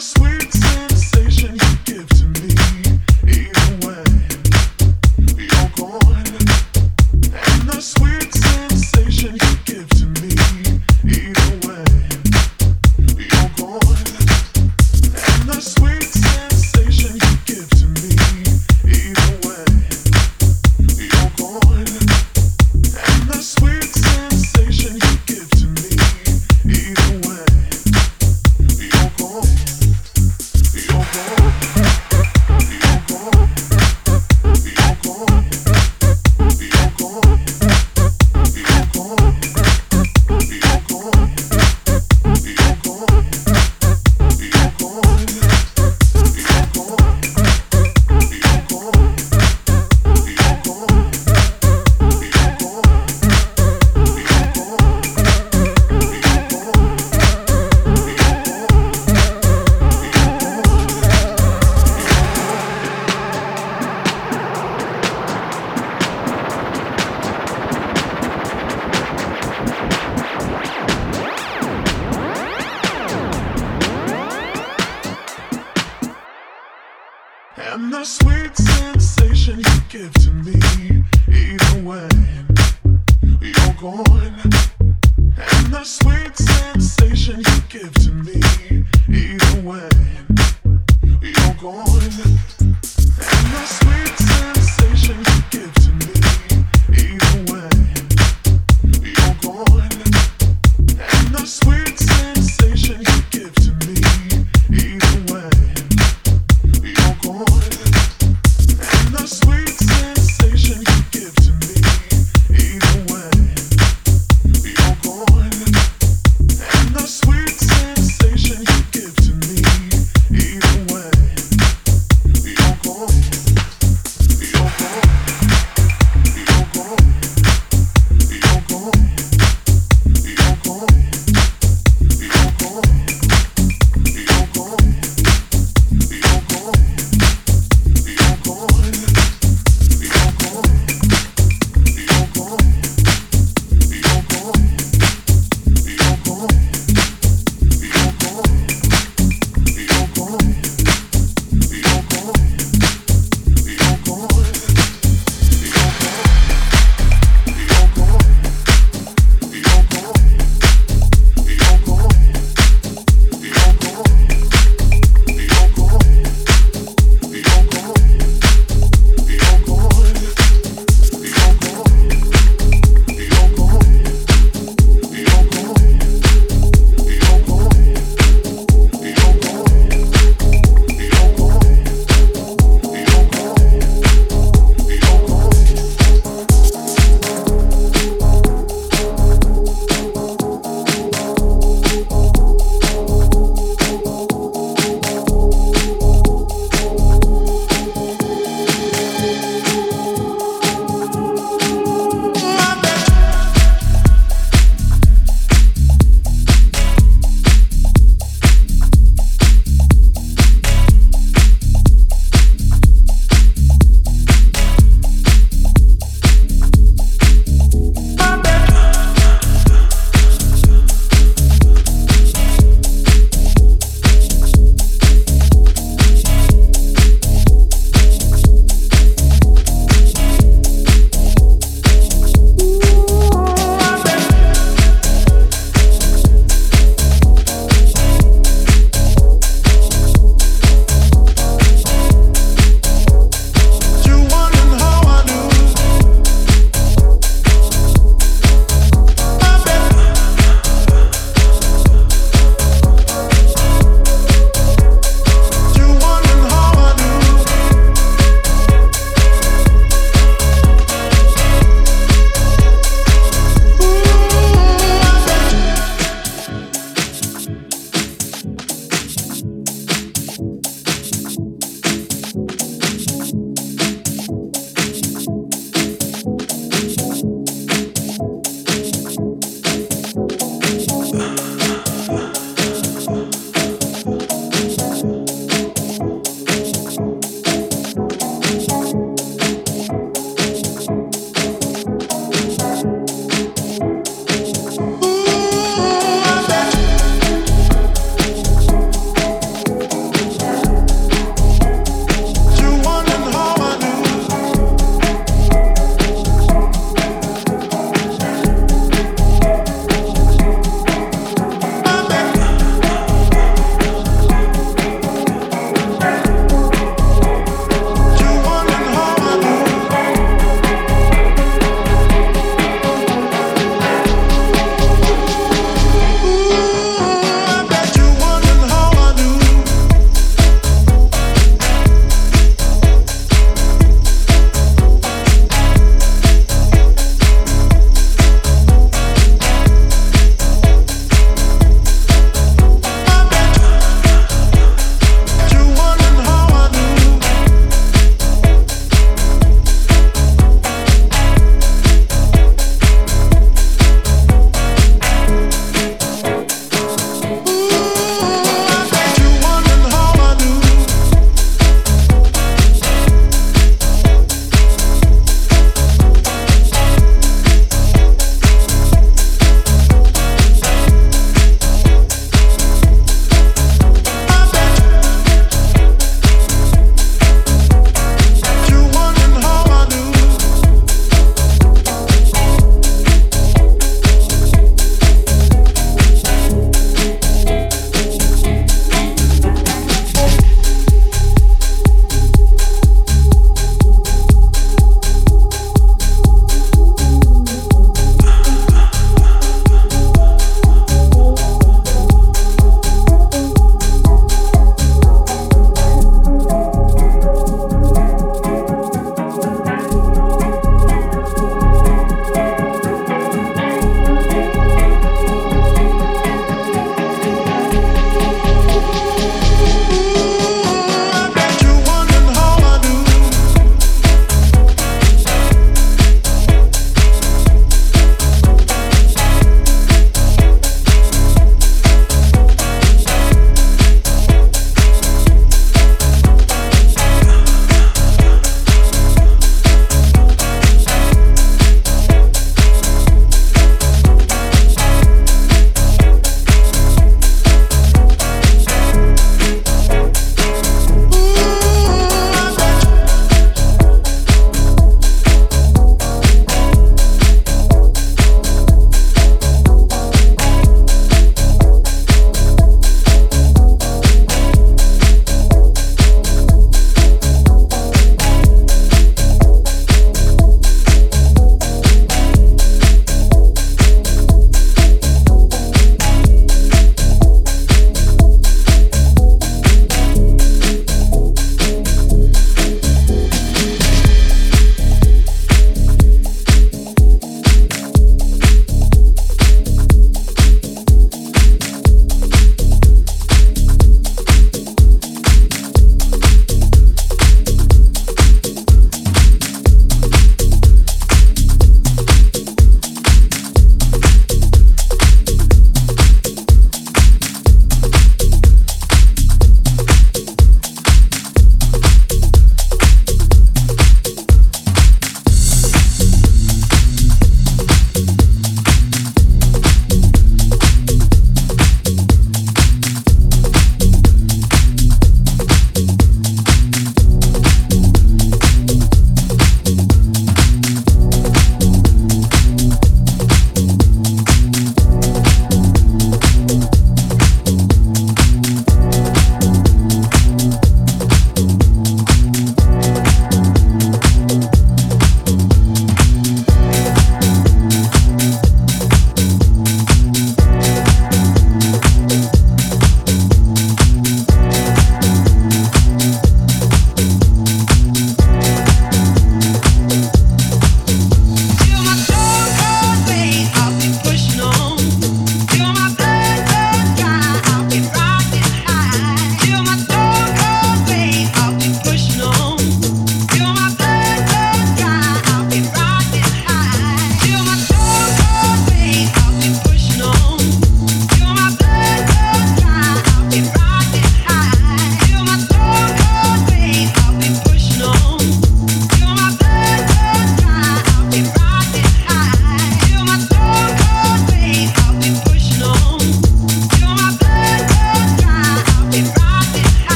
sweet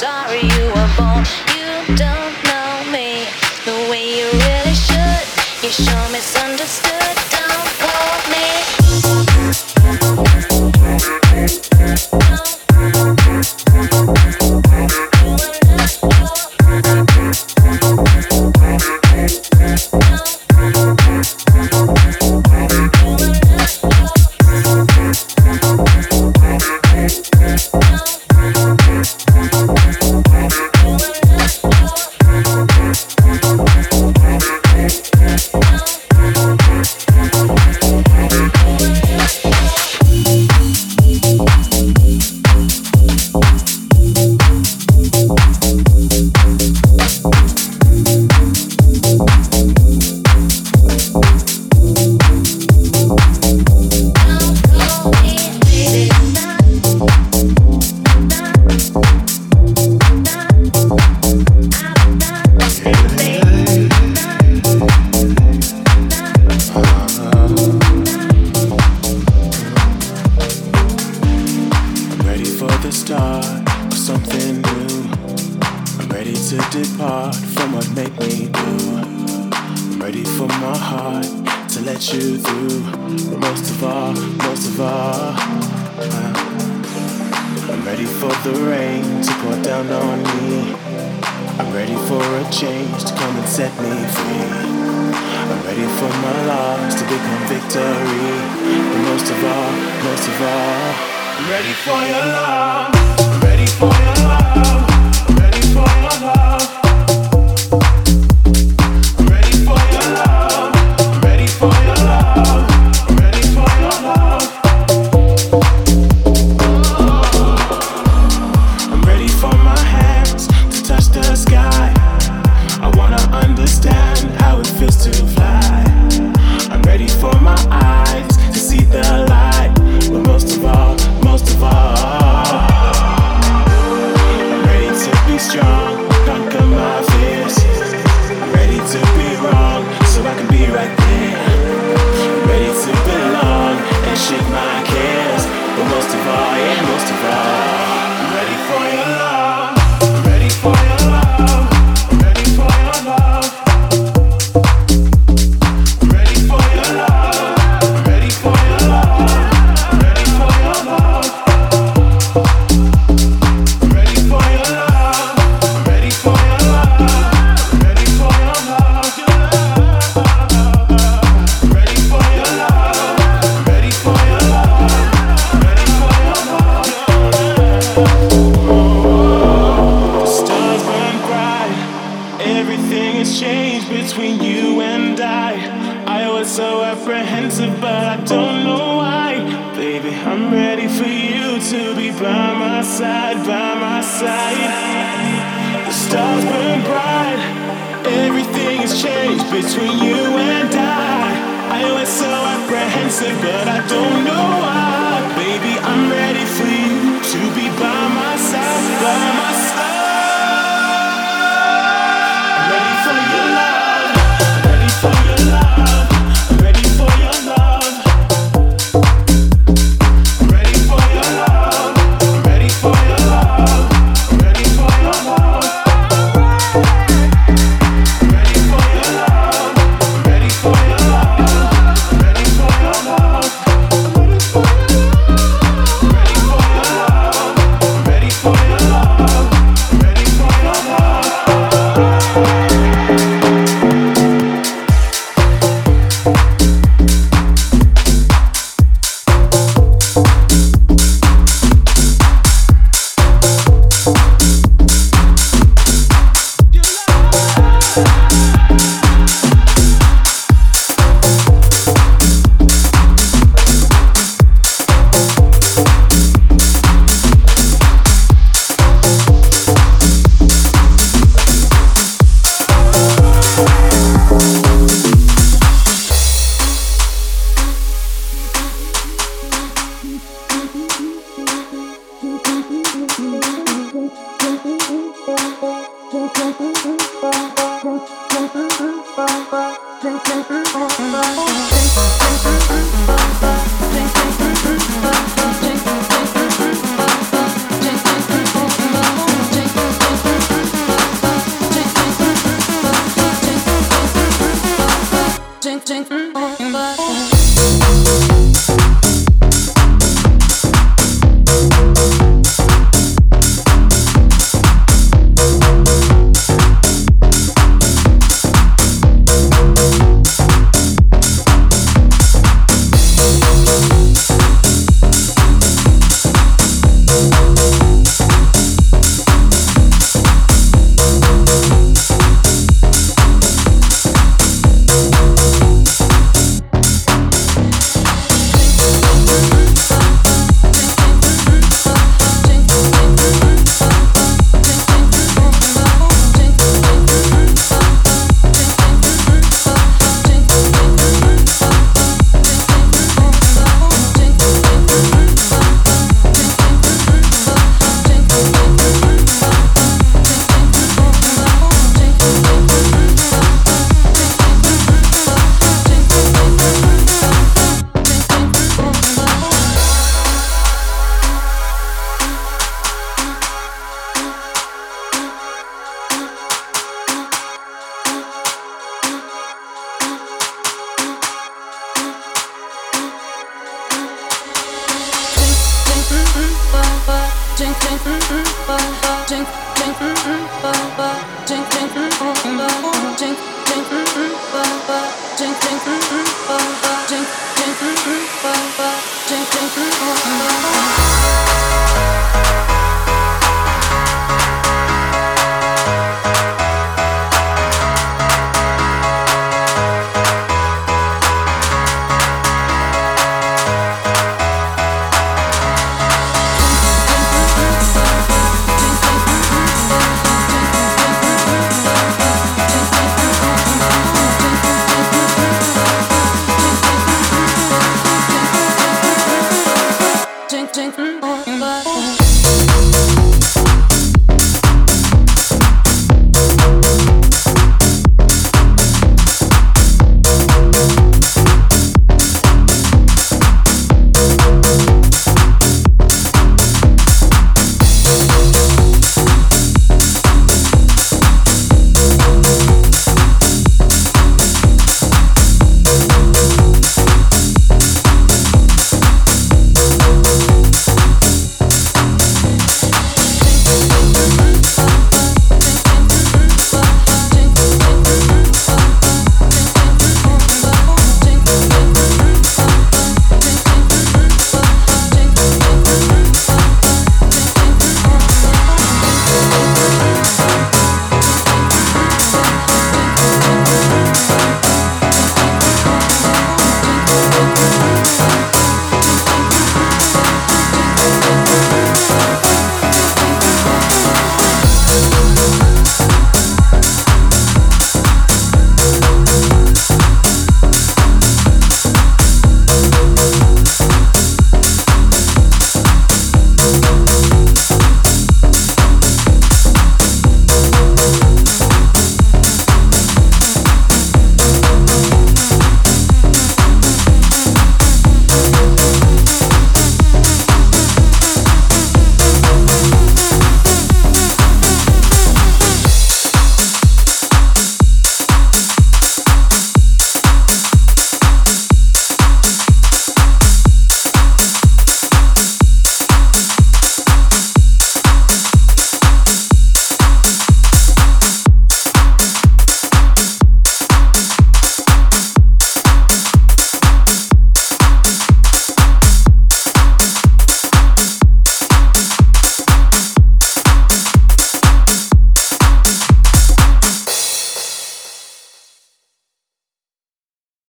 sorry.